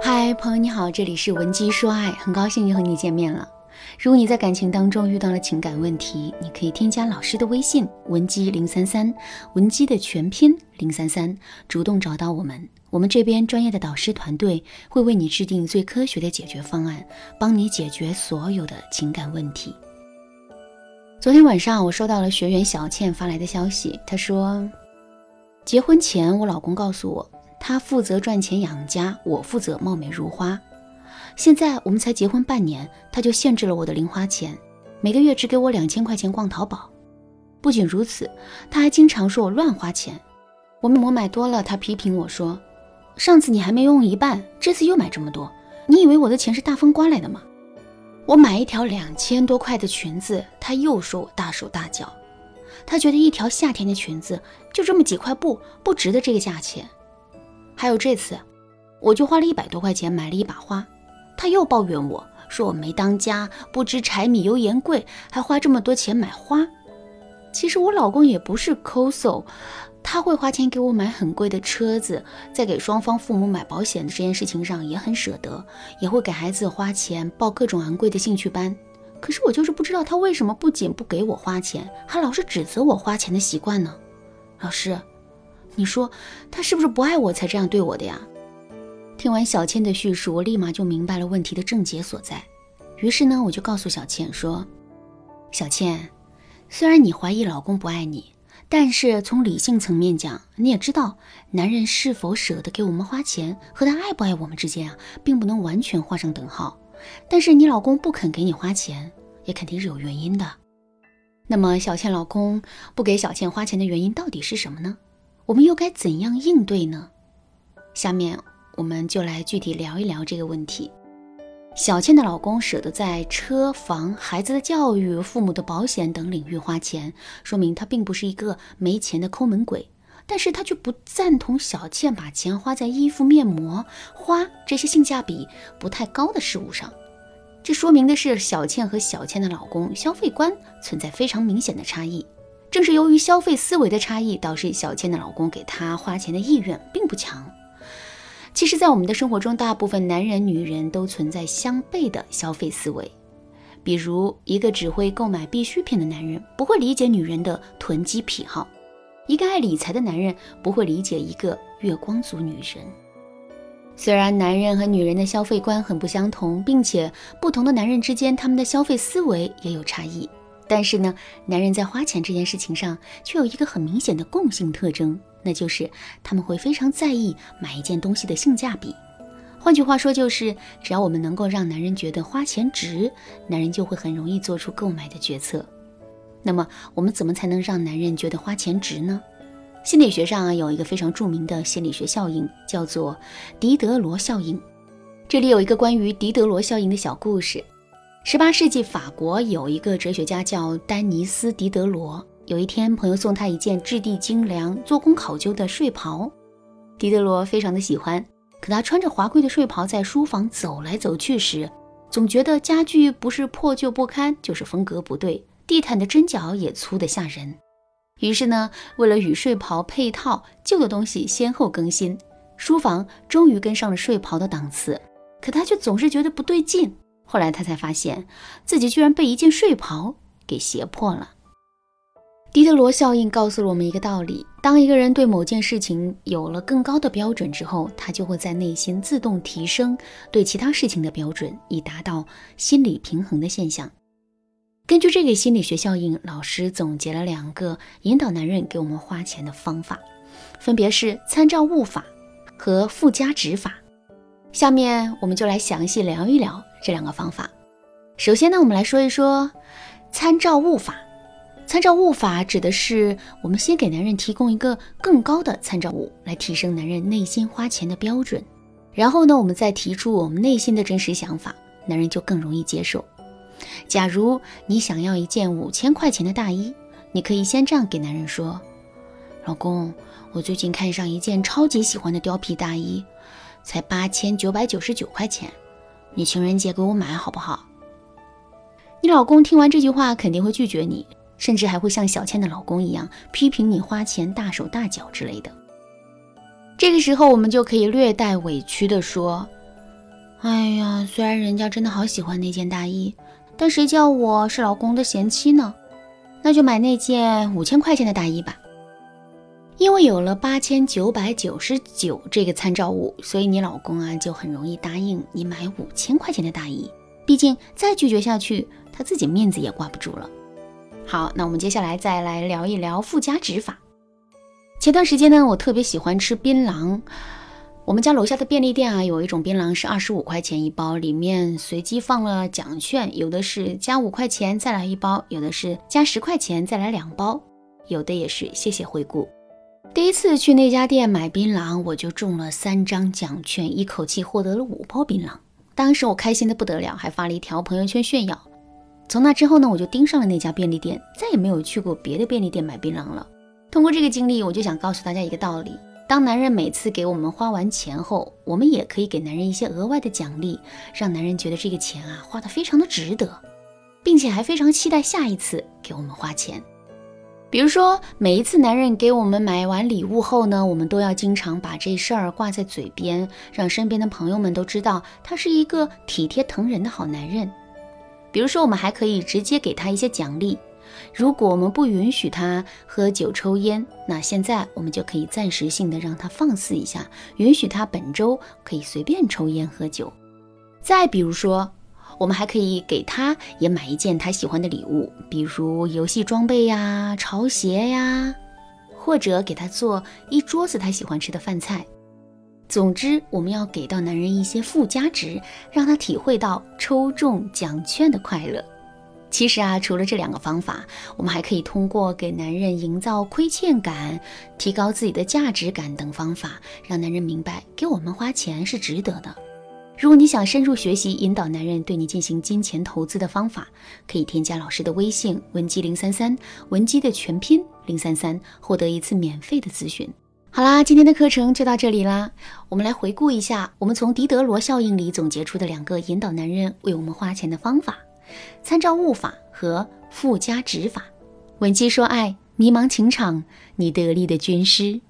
嗨，朋友你好，这里是文姬说爱，很高兴又和你见面了。如果你在感情当中遇到了情感问题，你可以添加老师的微信文姬零三三，文姬的全拼零三三，主动找到我们，我们这边专业的导师团队会为你制定最科学的解决方案，帮你解决所有的情感问题。昨天晚上我收到了学员小倩发来的消息，她说，结婚前我老公告诉我。他负责赚钱养家，我负责貌美如花。现在我们才结婚半年，他就限制了我的零花钱，每个月只给我两千块钱逛淘宝。不仅如此，他还经常说我乱花钱。我面膜买多了，他批评我说：“上次你还没用一半，这次又买这么多，你以为我的钱是大风刮来的吗？”我买一条两千多块的裙子，他又说我大手大脚。他觉得一条夏天的裙子就这么几块布，不值得这个价钱。还有这次，我就花了一百多块钱买了一把花，他又抱怨我说我没当家，不知柴米油盐贵，还花这么多钱买花。其实我老公也不是抠搜，他会花钱给我买很贵的车子，在给双方父母买保险的这件事情上也很舍得，也会给孩子花钱报各种昂贵的兴趣班。可是我就是不知道他为什么不仅不给我花钱，还老是指责我花钱的习惯呢？老师。你说他是不是不爱我才这样对我的呀？听完小倩的叙述，我立马就明白了问题的症结所在。于是呢，我就告诉小倩说：“小倩，虽然你怀疑老公不爱你，但是从理性层面讲，你也知道，男人是否舍得给我们花钱和他爱不爱我们之间啊，并不能完全画上等号。但是你老公不肯给你花钱，也肯定是有原因的。那么，小倩老公不给小倩花钱的原因到底是什么呢？”我们又该怎样应对呢？下面我们就来具体聊一聊这个问题。小倩的老公舍得在车房、孩子的教育、父母的保险等领域花钱，说明他并不是一个没钱的抠门鬼。但是他却不赞同小倩把钱花在衣服、面膜、花这些性价比不太高的事物上。这说明的是小倩和小倩的老公消费观存在非常明显的差异。正是由于消费思维的差异，导致小倩的老公给她花钱的意愿并不强。其实，在我们的生活中，大部分男人、女人都存在相悖的消费思维。比如，一个只会购买必需品的男人，不会理解女人的囤积癖好；一个爱理财的男人，不会理解一个月光族女人。虽然男人和女人的消费观很不相同，并且不同的男人之间，他们的消费思维也有差异。但是呢，男人在花钱这件事情上却有一个很明显的共性特征，那就是他们会非常在意买一件东西的性价比。换句话说，就是只要我们能够让男人觉得花钱值，男人就会很容易做出购买的决策。那么，我们怎么才能让男人觉得花钱值呢？心理学上啊，有一个非常著名的心理学效应，叫做狄德罗效应。这里有一个关于狄德罗效应的小故事。十八世纪法国有一个哲学家叫丹尼斯·狄德罗。有一天，朋友送他一件质地精良、做工考究的睡袍，狄德罗非常的喜欢。可他穿着华贵的睡袍在书房走来走去时，总觉得家具不是破旧不堪，就是风格不对，地毯的针脚也粗得吓人。于是呢，为了与睡袍配套，旧的东西先后更新，书房终于跟上了睡袍的档次。可他却总是觉得不对劲。后来他才发现自己居然被一件睡袍给胁迫了。狄德罗效应告诉了我们一个道理：当一个人对某件事情有了更高的标准之后，他就会在内心自动提升对其他事情的标准，以达到心理平衡的现象。根据这个心理学效应，老师总结了两个引导男人给我们花钱的方法，分别是参照物法和附加值法。下面我们就来详细聊一聊。这两个方法，首先呢，我们来说一说参照物法。参照物法指的是我们先给男人提供一个更高的参照物，来提升男人内心花钱的标准。然后呢，我们再提出我们内心的真实想法，男人就更容易接受。假如你想要一件五千块钱的大衣，你可以先这样给男人说：“老公，我最近看上一件超级喜欢的貂皮大衣，才八千九百九十九块钱。”你情人节给我买好不好？你老公听完这句话肯定会拒绝你，甚至还会像小倩的老公一样批评你花钱大手大脚之类的。这个时候，我们就可以略带委屈的说：“哎呀，虽然人家真的好喜欢那件大衣，但谁叫我是老公的贤妻呢？那就买那件五千块钱的大衣吧。因为有了八千九百九十九这个参照物，所以你老公啊就很容易答应你买五千块钱的大衣。毕竟再拒绝下去，他自己面子也挂不住了。好，那我们接下来再来聊一聊附加值法。前段时间呢，我特别喜欢吃槟榔。我们家楼下的便利店啊，有一种槟榔是二十五块钱一包，里面随机放了奖券，有的是加五块钱再来一包，有的是加十块钱再来两包，有的也是谢谢惠顾。第一次去那家店买槟榔，我就中了三张奖券，一口气获得了五包槟榔。当时我开心的不得了，还发了一条朋友圈炫耀。从那之后呢，我就盯上了那家便利店，再也没有去过别的便利店买槟榔了。通过这个经历，我就想告诉大家一个道理。当男人每次给我们花完钱后，我们也可以给男人一些额外的奖励，让男人觉得这个钱啊花的非常的值得，并且还非常期待下一次给我们花钱。比如说，每一次男人给我们买完礼物后呢，我们都要经常把这事儿挂在嘴边，让身边的朋友们都知道他是一个体贴疼人的好男人。比如说，我们还可以直接给他一些奖励。如果我们不允许他喝酒抽烟，那现在我们就可以暂时性的让他放肆一下，允许他本周可以随便抽烟喝酒。再比如说，我们还可以给他也买一件他喜欢的礼物，比如游戏装备呀、潮鞋呀，或者给他做一桌子他喜欢吃的饭菜。总之，我们要给到男人一些附加值，让他体会到抽中奖券的快乐。其实啊，除了这两个方法，我们还可以通过给男人营造亏欠感、提高自己的价值感等方法，让男人明白给我们花钱是值得的。如果你想深入学习引导男人对你进行金钱投资的方法，可以添加老师的微信文姬零三三，文姬的全拼零三三，获得一次免费的咨询。好啦，今天的课程就到这里啦。我们来回顾一下，我们从狄德罗效应里总结出的两个引导男人为我们花钱的方法。参照物法和附加值法，文姬说爱，迷茫情场，你得力的军师。